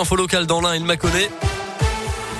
info local dans l'un, il m'a connaît.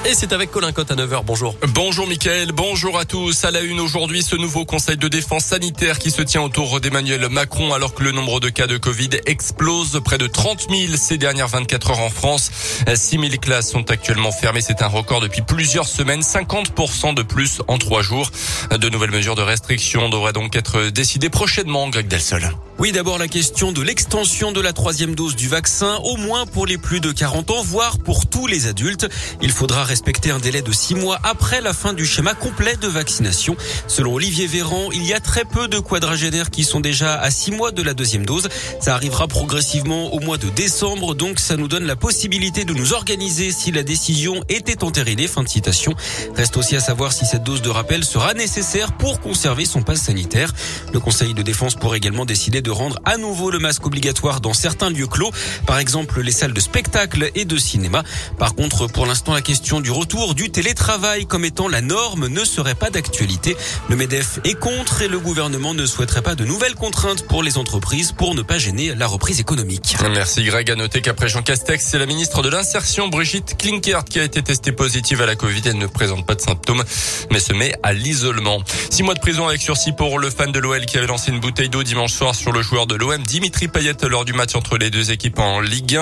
Et c'est avec Colin Cotte à 9h. Bonjour. Bonjour Mickaël, bonjour à tous. À la une aujourd'hui, ce nouveau conseil de défense sanitaire qui se tient autour d'Emmanuel Macron alors que le nombre de cas de Covid explose. Près de 30 000 ces dernières 24 heures en France. 6 000 classes sont actuellement fermées. C'est un record depuis plusieurs semaines. 50% de plus en trois jours. De nouvelles mesures de restriction devraient donc être décidées prochainement, Greg Delsol. Oui, d'abord la question de l'extension de la troisième dose du vaccin, au moins pour les plus de 40 ans, voire pour tous les adultes. Il faudra respecter un délai de six mois après la fin du schéma complet de vaccination. Selon Olivier Véran, il y a très peu de quadragénaires qui sont déjà à six mois de la deuxième dose. Ça arrivera progressivement au mois de décembre, donc ça nous donne la possibilité de nous organiser si la décision était entérinée. Fin de citation. Reste aussi à savoir si cette dose de rappel sera nécessaire pour conserver son passe sanitaire. Le Conseil de défense pourrait également décider de rendre à nouveau le masque obligatoire dans certains lieux clos, par exemple les salles de spectacle et de cinéma. Par contre, pour l'instant, la question du retour du télétravail comme étant la norme ne serait pas d'actualité. Le MEDEF est contre et le gouvernement ne souhaiterait pas de nouvelles contraintes pour les entreprises pour ne pas gêner la reprise économique. Merci Greg. À noter qu'après Jean Castex, c'est la ministre de l'Insertion Brigitte Klinkert qui a été testée positive à la Covid. Elle ne présente pas de symptômes, mais se met à l'isolement. Six mois de prison avec sursis pour le fan de l'OL qui avait lancé une bouteille d'eau dimanche soir sur le joueur de l'OM Dimitri Payet lors du match entre les deux équipes en Ligue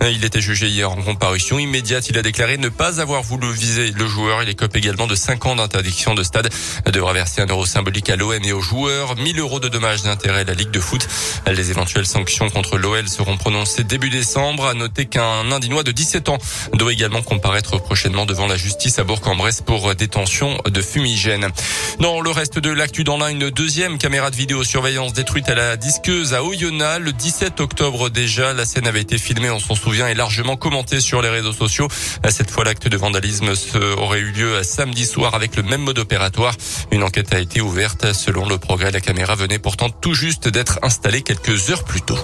1. Il était jugé hier en comparution immédiate. Il a déclaré ne pas avoir voulu viser le joueur. Il écope également de 5 ans d'interdiction de stade. Devra verser un euro symbolique à l'OM et aux joueurs. 1000 euros de dommages d'intérêt à la Ligue de foot. Les éventuelles sanctions contre l'OL seront prononcées début décembre. À noter qu'un Indinois de 17 ans doit également comparaître prochainement devant la justice à Bourg-en-Bresse pour détention de fumigène. Dans le reste de l'actu, dans l'un, une deuxième caméra de vidéosurveillance détruite à la disque à Oyonnax. Le 17 octobre déjà, la scène avait été filmée, on s'en souvient, et largement commentée sur les réseaux sociaux. Cette fois, l'acte de vandalisme aurait eu lieu samedi soir avec le même mode opératoire. Une enquête a été ouverte. Selon le progrès, la caméra venait pourtant tout juste d'être installée quelques heures plus tôt.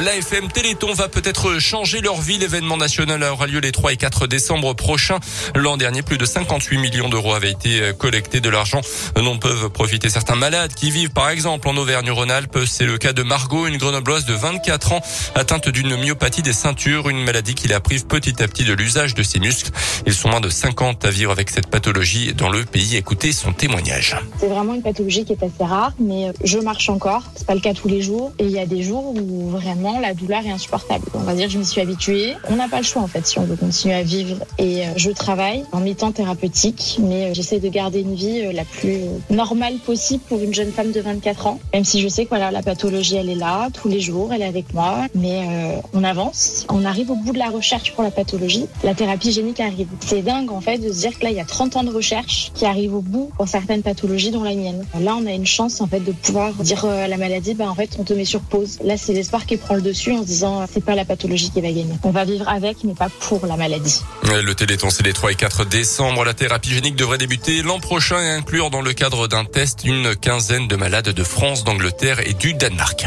L'AFM Téléthon va peut-être changer leur vie. L'événement national aura lieu les 3 et 4 décembre prochains. L'an dernier, plus de 58 millions d'euros avaient été euh, collectés de l'argent dont peuvent profiter certains malades qui vivent par exemple en Auvergne-Rhône-Alpes. C'est le cas de Margot, une grenobloise de 24 ans atteinte d'une myopathie des ceintures, une maladie qui la prive petit à petit de l'usage de ses muscles. Ils sont moins de 50 à vivre avec cette pathologie dans le pays. Écoutez son témoignage. C'est vraiment une pathologie qui est assez rare, mais je marche encore. C'est pas le cas tous les jours. Et il y a des jours où vraiment la douleur est insupportable. On va dire que je m'y suis habituée. On n'a pas le choix en fait si on veut continuer à vivre. Et euh, je travaille en mi-temps thérapeutique, mais euh, j'essaie de garder une vie euh, la plus normale possible pour une jeune femme de 24 ans. Même si je sais que voilà, la pathologie, elle est là tous les jours, elle est avec moi, mais on avance. On arrive au bout de la recherche pour la pathologie. La thérapie génique arrive. C'est dingue en fait de se dire que là, il y a 30 ans de recherche qui arrivent au bout pour certaines pathologies, dont la mienne. Là, on a une chance en fait de pouvoir dire à la maladie, bah en fait, on te met sur pause. Là, c'est l'espoir qui prend dessus en disant c'est pas la pathologie qui va gagner. On va vivre avec, mais pas pour la maladie. Le Téléthon, c'est les 3 et 4 décembre. La thérapie génique devrait débuter l'an prochain et inclure dans le cadre d'un test une quinzaine de malades de France, d'Angleterre et du Danemark.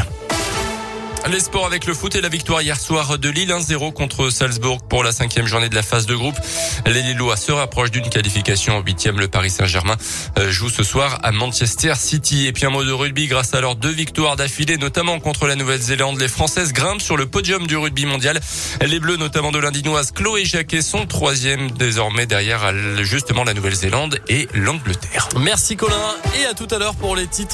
Les sports avec le foot et la victoire hier soir de Lille 1-0 contre Salzbourg pour la cinquième journée de la phase de groupe. Les Lillois se rapprochent d'une qualification en huitième. Le Paris Saint-Germain euh, joue ce soir à Manchester City. Et puis un mot de rugby grâce à leurs deux victoires d'affilée, notamment contre la Nouvelle-Zélande. Les Françaises grimpent sur le podium du rugby mondial. Les Bleus, notamment de l'Indinoise Chloé Jacquet, sont troisième désormais derrière justement la Nouvelle-Zélande et l'Angleterre. Merci Colin et à tout à l'heure pour les titres.